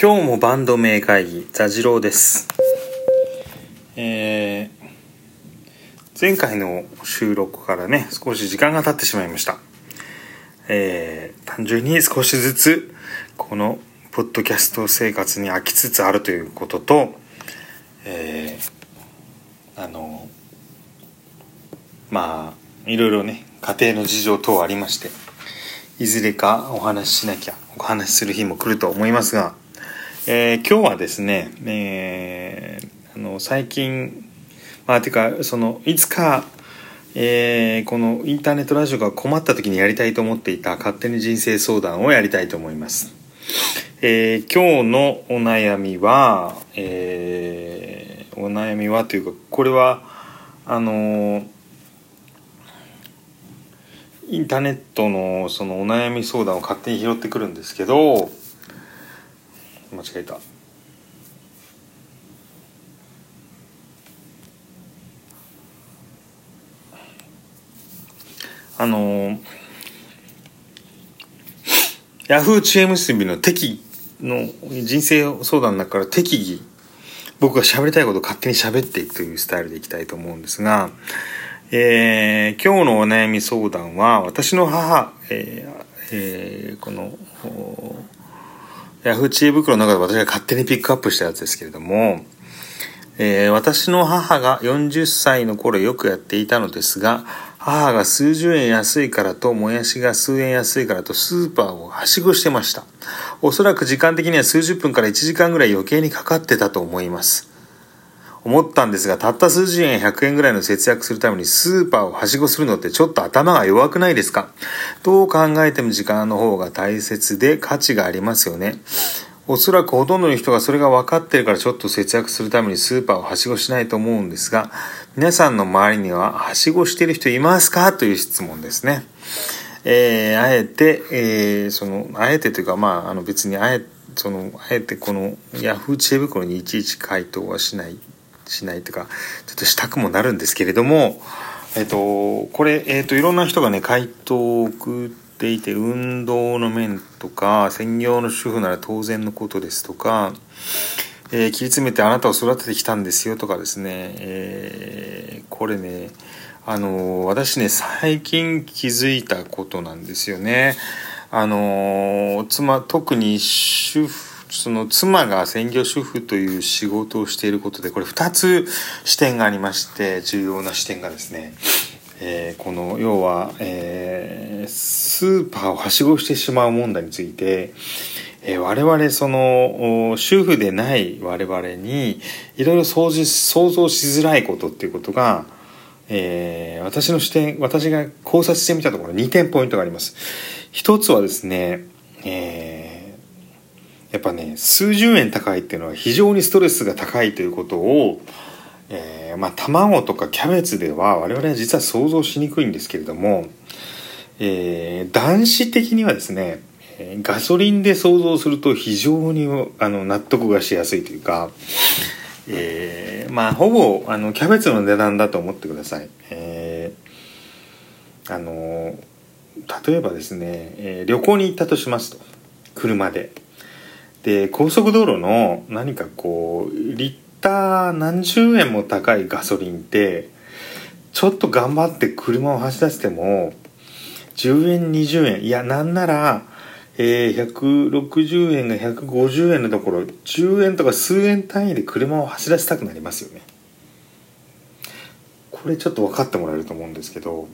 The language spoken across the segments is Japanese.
今日もバンド名会議座次郎です。えー、前回の収録からね少し時間が経ってしまいました。えー、単純に少しずつこのポッドキャスト生活に飽きつつあるということとえー、あのまあいろいろね家庭の事情等ありましていずれかお話ししなきゃお話しする日も来ると思いますがえー、今日はですね、えー、あの最近まあてかそのいつか、えー、このインターネットラジオが困った時にやりたいと思っていた勝手に人生相談をやりたいと思います。えー、今日のお悩みは、えー、お悩みはというかこれはあのインターネットのそのお悩み相談を勝手に拾ってくるんですけど間違えた。あのヤフー知恵結びの適の人生相談の中から適宜僕が喋りたいことを勝手に喋っていくというスタイルでいきたいと思うんですが、えー、今日のお悩み相談は私の母、えーえー、このヤフー知恵袋の中で私が勝手にピックアップしたやつですけれども、えー、私の母が40歳の頃よくやっていたのですが、母が数十円安いからと、もやしが数円安いからと、スーパーをはしごしてました。おそらく時間的には数十分から1時間ぐらい余計にかかってたと思います。思ったんですが、たった数十円100円ぐらいの節約するためにスーパーをはしごするのってちょっと頭が弱くないですか？どう考えても時間の方が大切で価値がありますよね。おそらくほとんどの人がそれが分かってるからちょっと節約するためにスーパーをはしごしないと思うんですが、皆さんの周りにははしごしてる人いますか？という質問ですね。えー、あえて、えー、その、あえてというか、まあ、あの別にあえ、その、あえてこのヤフー知恵袋にいちいち回答はしないしないとかちょっとしたくもなるんですけれどもえっ、とこれ、えっ、といろんな人がね回答を送っていて運動の面とか専業の主婦なら当然のことですとか、えー、切り詰めてあなたを育ててきたんですよとかですね、えー、これねあの私ね最近気づいたことなんですよね。あの妻特に主婦その妻が専業主婦という仕事をしていることでこれ2つ視点がありまして重要な視点がですね、えー、この要は、えー、スーパーをはしごしてしまう問題について、えー、我々その主婦でない我々にいろいろ想像しづらいことっていうことがえー、私の視点私が考察してみたところ2点ポイントがあります。一つはですね、えーやっぱね数十円高いっていうのは非常にストレスが高いということを、えー、まあ卵とかキャベツでは我々は実は想像しにくいんですけれども、えー、男子的にはですねガソリンで想像すると非常にあの納得がしやすいというか、えー、まあほぼあのキャベツの値段だと思ってください。えー、あの例えばですね、えー、旅行に行ったとしますと車で。で高速道路の何かこうリッター何十円も高いガソリンってちょっと頑張って車を走らせても10円20円いやなんなら、えー、160円が150円のところ10円とか数円単位で車を走らせたくなりますよね。これちょっと分かってもらえると思うんですけど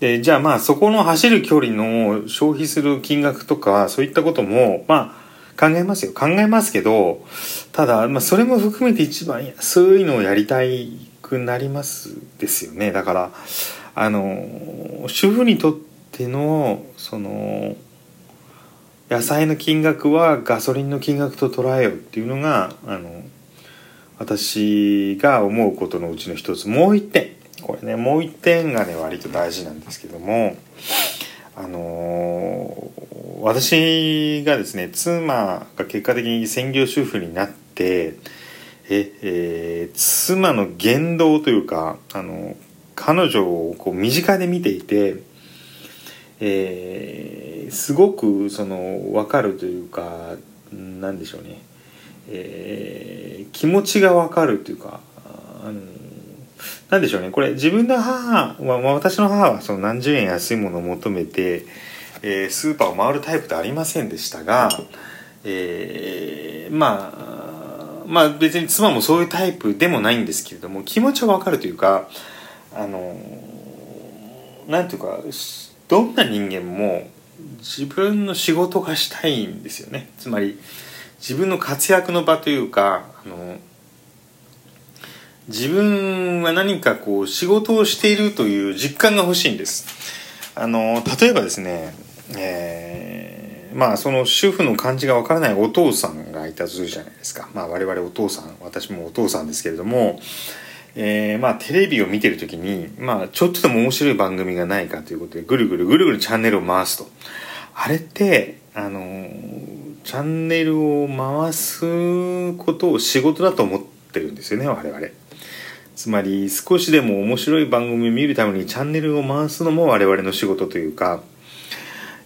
でじゃあまあそこの走る距離の消費する金額とかそういったこともまあ考えますよ。考えますけどただ、まあ、それも含めて一番安いのをやりたいくなりますですよね。だからあの主婦にとってのその野菜の金額はガソリンの金額と捉えようっていうのがあの私が思うことのうちの一つ。もう一点。これねもう一点がね割と大事なんですけどもあのー、私がですね妻が結果的に専業主婦になってえ、えー、妻の言動というかあの彼女をこう身近で見ていて、えー、すごくその分かるというかなんでしょうね、えー、気持ちがわかるというかあのなんでしょうね。これ自分の母は、まあ、私の母はその何十円安いものを求めて、えー、スーパーを回るタイプではありませんでしたが、えー、まあまあ別に妻もそういうタイプでもないんですけれども気持ちはわかるというかあのなんていうかどんな人間も自分の仕事がしたいんですよね。つまり自分の活躍の場というかあの自分は何かこう仕事をしているという実感が欲しいんですあの例えばですね、えー、まあその主婦の感じがわからないお父さんがいたとするじゃないですかまあ我々お父さん私もお父さんですけれどもえー、まあテレビを見てる時に、まあちょっとでも面白い番組がないかということでぐるぐるぐるぐるチャンネルを回すと。あれって、あの、チャンネルを回すことを仕事だと思ってるんですよね、我々。つまり少しでも面白い番組を見るためにチャンネルを回すのも我々の仕事というか、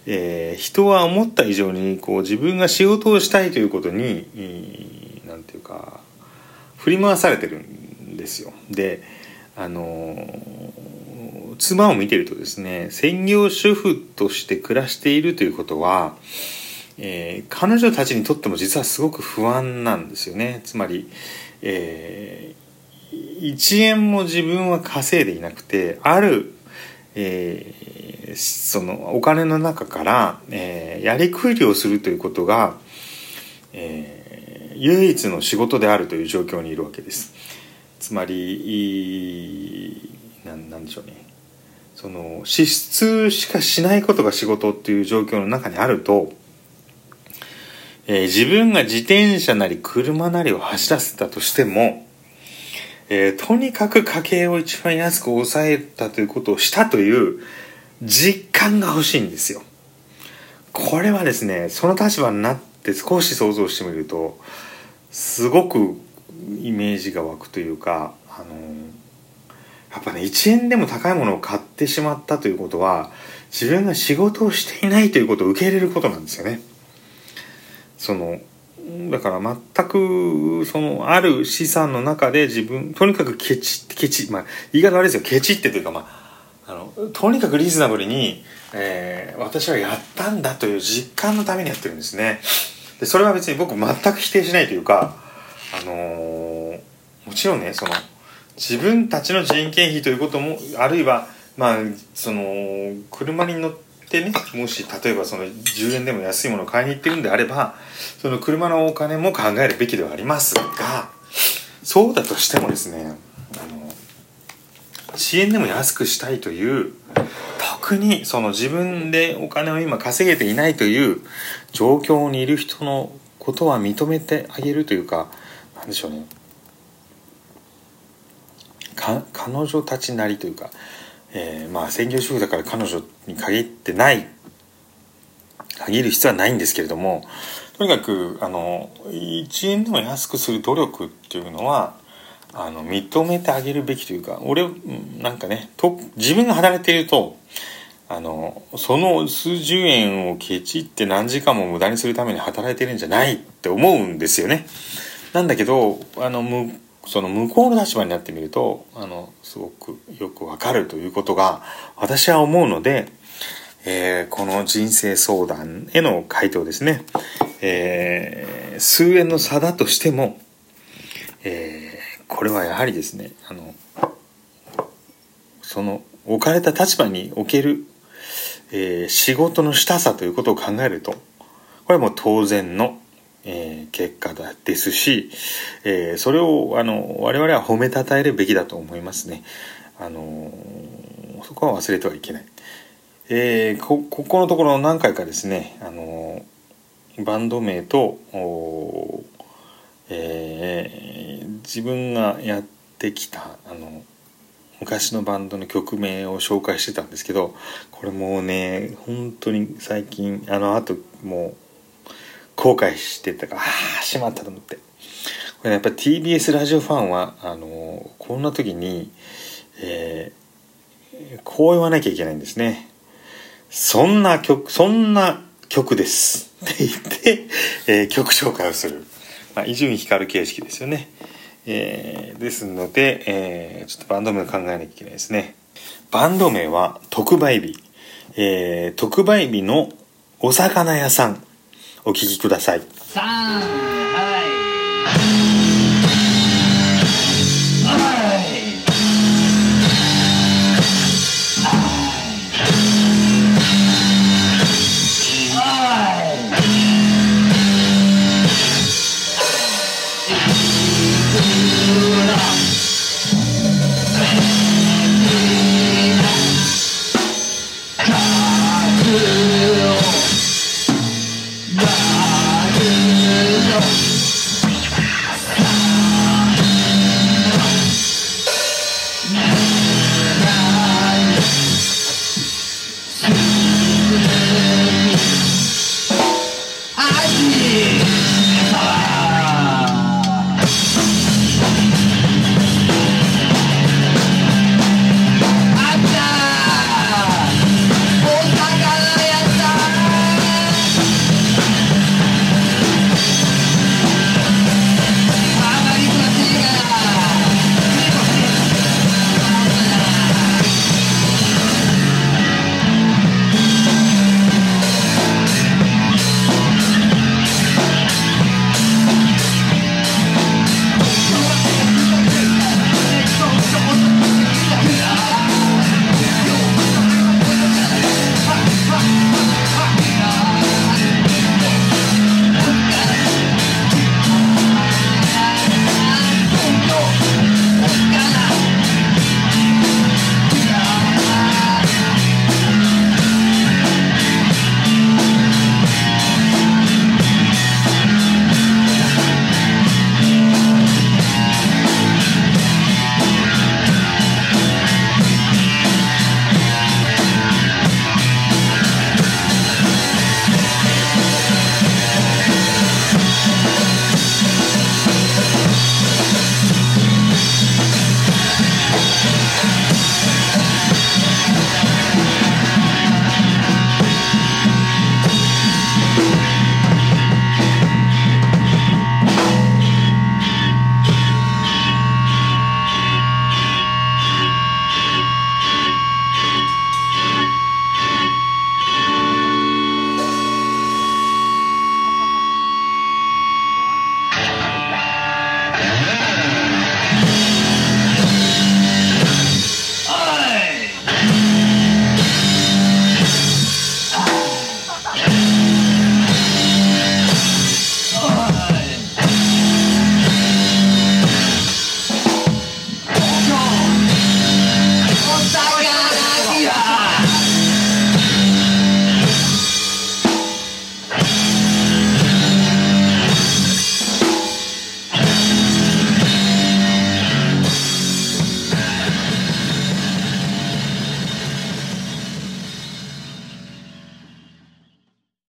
えー、人は思った以上にこう自分が仕事をしたいということに何て言うか振り回されてるんですよ。であの妻を見てるとですね専業主婦として暮らしているということは、えー、彼女たちにとっても実はすごく不安なんですよね。つまり、えー、1円も自分は稼いでいなくてある、えー、そのお金の中から、えー、やりくりをするということが、えー、唯一の仕事であるという状況にいるわけです。つまりなんなんでしょうねその支出しかしないことが仕事っていう状況の中にあると、えー、自分が自転車なり車なりを走らせたとしても、えー、とにかく家計を一番安く抑えたということをしたという実感が欲しいんですよ。これはですねその立場になって少し想像してみるとすごくイメージが湧くというかあのやっぱね1円でも高いものを買ってしまったということは自分が仕事をしていないということを受け入れることなんですよね。そのだから全くそのある資産の中で自分とにかくケチってケチまあ言い方悪いですよケチってというかまああのとにかくリーズナブルに、えー、私はやったんだという実感のためにやってるんですね。でそれは別に僕全く否定しないというかあのー、もちろんねその自分たちの人件費ということもあるいはまあその車に乗ってねもし例えばその10円でも安いものを買いに行ってるんであればその車のお金も考えるべきではありますがそうだとしてもですねあの遅延でも安くしたいという特にその自分でお金を今稼げていないという状況にいる人のことは認めてあげるというか何でしょうね。彼女たちなりというか、えー、まあ専業主婦だから彼女に限ってない限る必要はないんですけれどもとにかくあの1円でも安くする努力っていうのはあの認めてあげるべきというか俺なんかねと自分が働いているとあのその数十円をケチって何時間も無駄にするために働いてるんじゃないって思うんですよね。なんだけどあのその向こうの立場になってみるとあのすごくよくわかるということが私は思うので、えー、この人生相談への回答ですね、えー、数円の差だとしても、えー、これはやはりですねあのその置かれた立場における、えー、仕事のしたさということを考えるとこれはもう当然のえー、結果だですし、えー、それをあの我々は褒めたたえるべきだと思いますね。あのそこは忘れてはいけない。え、ここのところ何回かですね、あのバンド名と、え、自分がやってきたあの昔のバンドの曲名を紹介してたんですけどこれもうね本当に最近あのあともう後悔してたからああしまったと思ってこれ、ね、やっぱ TBS ラジオファンはあのこんな時に、えー、こう言わなきゃいけないんですねそんな曲そんな曲です。って言って、えー曲紹介をする。まあ、伊集院光形式ですよね。えーですので、えーちょっとバンド名を考えなきゃいけないですね。バンド名は特売日。えー特売日のお魚屋さん。お聞きください。三はい